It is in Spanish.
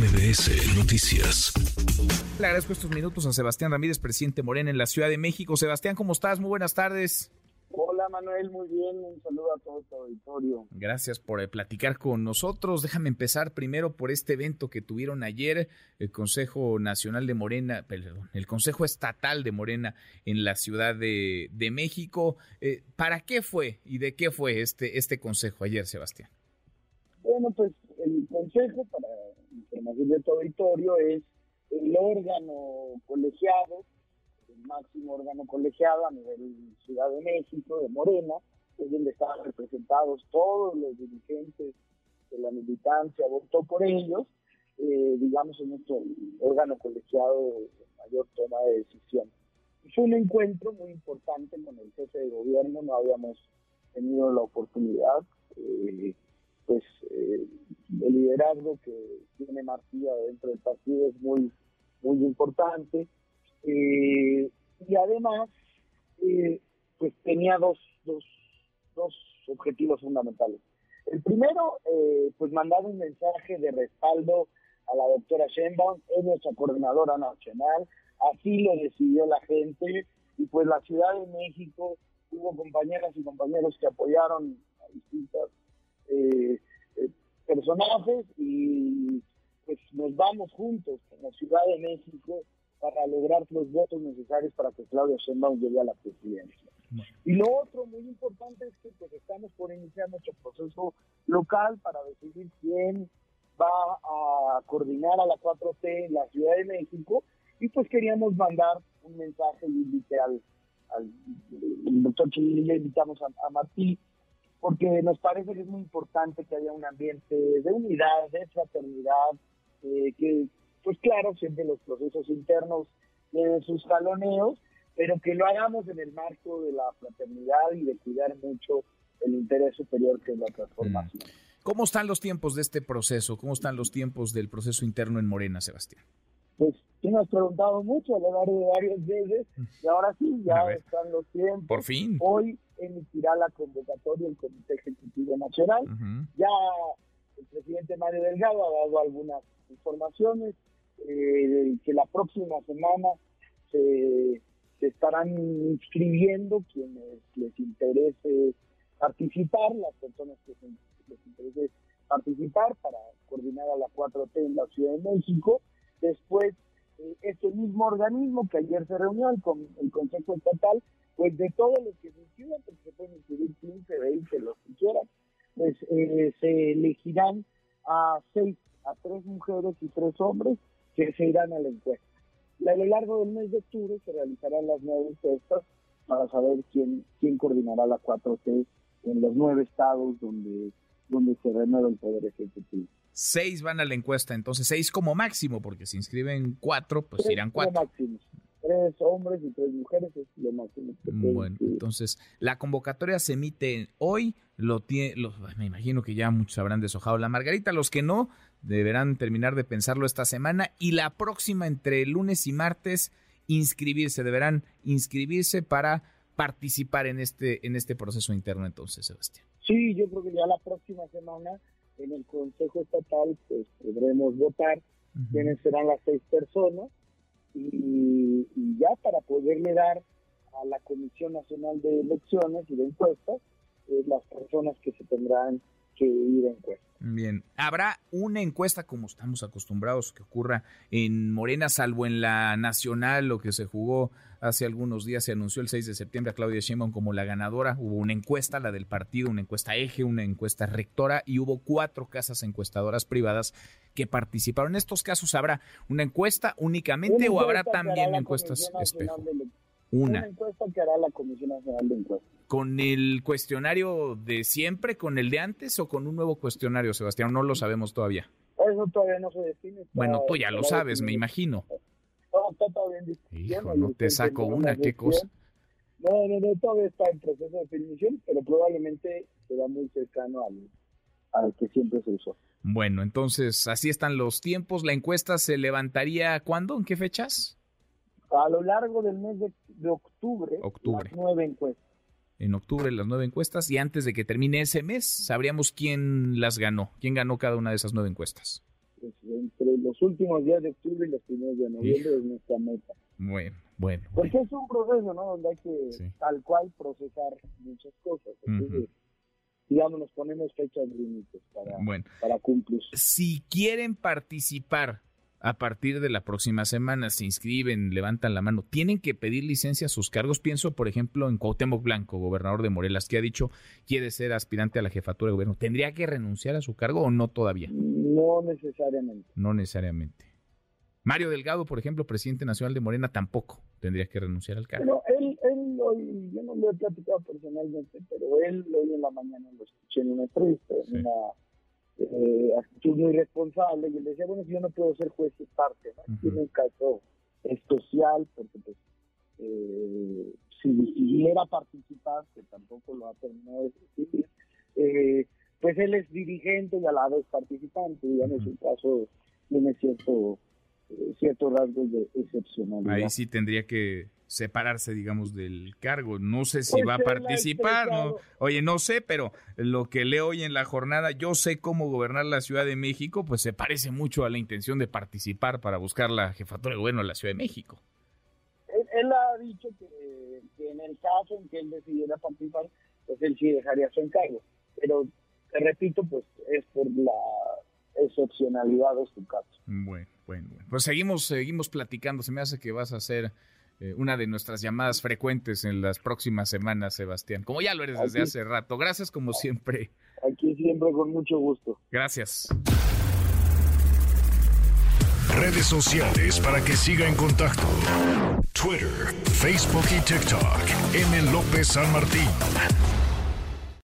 MBS Noticias. Le agradezco estos minutos a Sebastián Ramírez, presidente Morena en la Ciudad de México. Sebastián, ¿cómo estás? Muy buenas tardes. Hola Manuel, muy bien, un saludo a todo tu auditorio. Gracias por eh, platicar con nosotros. Déjame empezar primero por este evento que tuvieron ayer, el Consejo Nacional de Morena, perdón, el Consejo Estatal de Morena en la Ciudad de, de México. Eh, ¿Para qué fue y de qué fue este, este consejo ayer, Sebastián? Bueno, pues el consejo, para información de tu auditorio, es el órgano colegiado, el máximo órgano colegiado a nivel Ciudad de México, de Morena, es donde estaban representados todos los dirigentes de la militancia, votó por ellos, eh, digamos, en nuestro órgano colegiado de mayor toma de decisión. Fue un encuentro muy importante con el jefe de gobierno, no habíamos tenido la oportunidad. Eh, pues eh, el liderazgo que tiene Martía dentro del partido es muy, muy importante. Eh, y además, eh, pues tenía dos, dos, dos objetivos fundamentales. El primero, pues mandar un mensaje de respaldo a la doctora Sheinbaum, es nuestra coordinadora nacional, así lo decidió la gente, y pues la Ciudad de México hubo compañeras y compañeros que apoyaron a distintas eh, eh, personajes y pues nos vamos juntos en la Ciudad de México para lograr los votos necesarios para que Claudia Sheinbaum llegue a la presidencia. Y lo otro muy importante es que pues estamos por iniciar nuestro proceso local para decidir quién va a coordinar a la 4T en la Ciudad de México y pues queríamos mandar un mensaje y invité al, doctor Chile, le invitamos a, a Martí porque nos parece que es muy importante que haya un ambiente de unidad, de fraternidad, eh, que, pues claro, siempre los procesos internos tienen sus jaloneos, pero que lo hagamos en el marco de la fraternidad y de cuidar mucho el interés superior que es la transformación. Mm. ¿Cómo están los tiempos de este proceso? ¿Cómo están los tiempos del proceso interno en Morena, Sebastián? Pues sí nos preguntado mucho a lo largo de varios veces y ahora sí, ya están los tiempos. Por fin. Hoy emitirá la convocatoria el Comité Ejecutivo Nacional. Ya el presidente Mario Delgado ha dado algunas informaciones eh, que la próxima semana se, estarán inscribiendo quienes les interese participar, las personas que les interese participar para coordinar a la 4T en la Ciudad de México. Después, eh, este mismo organismo que ayer se reunió, el, el Consejo Estatal, pues de todos los que se inscriban, porque se pueden inscribir 15, 20, los que quieran, pues eh, se elegirán a seis, a tres mujeres y tres hombres que se irán a la encuesta. a lo largo del mes de octubre se realizarán las nueve encuestas para saber quién, quién coordinará la 4T en los nueve estados donde, donde se renueva el Poder Ejecutivo. Seis van a la encuesta, entonces seis como máximo, porque si inscriben cuatro, pues irán cuatro. Máximo tres hombres y tres mujeres es lo máximo Bueno, entonces la convocatoria se emite hoy, lo tiene, me imagino que ya muchos habrán deshojado la margarita, los que no deberán terminar de pensarlo esta semana y la próxima entre lunes y martes inscribirse, deberán inscribirse para participar en este en este proceso interno entonces, Sebastián. Sí, yo creo que ya la próxima semana en el Consejo Estatal pues podremos votar quiénes serán las seis personas y, ya para poderle dar a la Comisión Nacional de Elecciones y de Encuestas las personas que se tendrán que ir. Bien, ¿habrá una encuesta como estamos acostumbrados que ocurra en Morena, salvo en la nacional, lo que se jugó hace algunos días, se anunció el 6 de septiembre a Claudia Sheinbaum como la ganadora, hubo una encuesta, la del partido, una encuesta eje, una encuesta rectora y hubo cuatro casas encuestadoras privadas que participaron. En estos casos, ¿habrá una encuesta únicamente o habrá también encuestas espejo? Una. encuesta que hará la Comisión Nacional de Encuestas. ¿Con el cuestionario de siempre, con el de antes o con un nuevo cuestionario, Sebastián? No lo sabemos todavía. Eso todavía no se define. Bueno, tú ya lo sabes, me imagino. No, está todavía en Hijo, no te saco una, qué cosa. No, no, no, todavía está en proceso de definición, pero probablemente será muy cercano al, al que siempre se usó. Bueno, entonces así están los tiempos. ¿La encuesta se levantaría cuándo? ¿En qué fechas? A lo largo del mes de, octubre, octubre, las nueve encuestas. En octubre las nueve encuestas y antes de que termine ese mes sabríamos quién las ganó, quién ganó cada una de esas nueve encuestas. Presidente entre los últimos días de octubre y los primeros de noviembre es nuestra meta. Bueno, bueno. Porque es un proceso, ¿no? Donde hay que tal cual procesar muchas cosas. Entonces, digamos, nos ponemos fechas límites para, para cumplir. Si quieren participar a partir de la próxima semana se inscriben, levantan la mano, tienen que pedir licencia a sus cargos. Pienso, por ejemplo, en Cuauhtémoc Blanco, gobernador de Morelas, que ha dicho quiere ser aspirante a la jefatura de gobierno. ¿Tendría que renunciar a su cargo o no todavía? No necesariamente. No necesariamente. Mario Delgado, por ejemplo, presidente nacional de Morena, tampoco tendría que renunciar al cargo. Pero él, él hoy, yo no lo he platicado personalmente, pero él hoy en la mañana lo escuché en una entrevista, en una eh, actitud muy responsable y él decía, bueno, si yo no puedo ser juez y parte, ¿no? Tiene un caso especial porque pues eh, si decidiera participar, que tampoco lo ha terminado de decidir, eh, pues él es dirigente y al lado es participante, digamos, un caso tiene cierto ciertos rasgos de excepcionalidad. Ahí sí tendría que separarse, digamos, del cargo. No sé si pues va a participar, ¿no? Oye, no sé, pero lo que leo hoy en la jornada, yo sé cómo gobernar la Ciudad de México, pues se parece mucho a la intención de participar para buscar la jefatura de gobierno de la Ciudad de México. Él, ha dicho que, en el caso en que él decidiera participar, pues él sí dejaría su encargo. Pero, te repito, pues es por la excepcionalidad de su caso. Bueno, bueno, bueno. Pues seguimos, seguimos platicando. Se me hace que vas a hacer eh, una de nuestras llamadas frecuentes en las próximas semanas, Sebastián. Como ya lo eres desde hace rato. Gracias como siempre. Aquí siempre con mucho gusto. Gracias. Redes sociales para que siga en contacto: Twitter, Facebook y TikTok. M. López San Martín.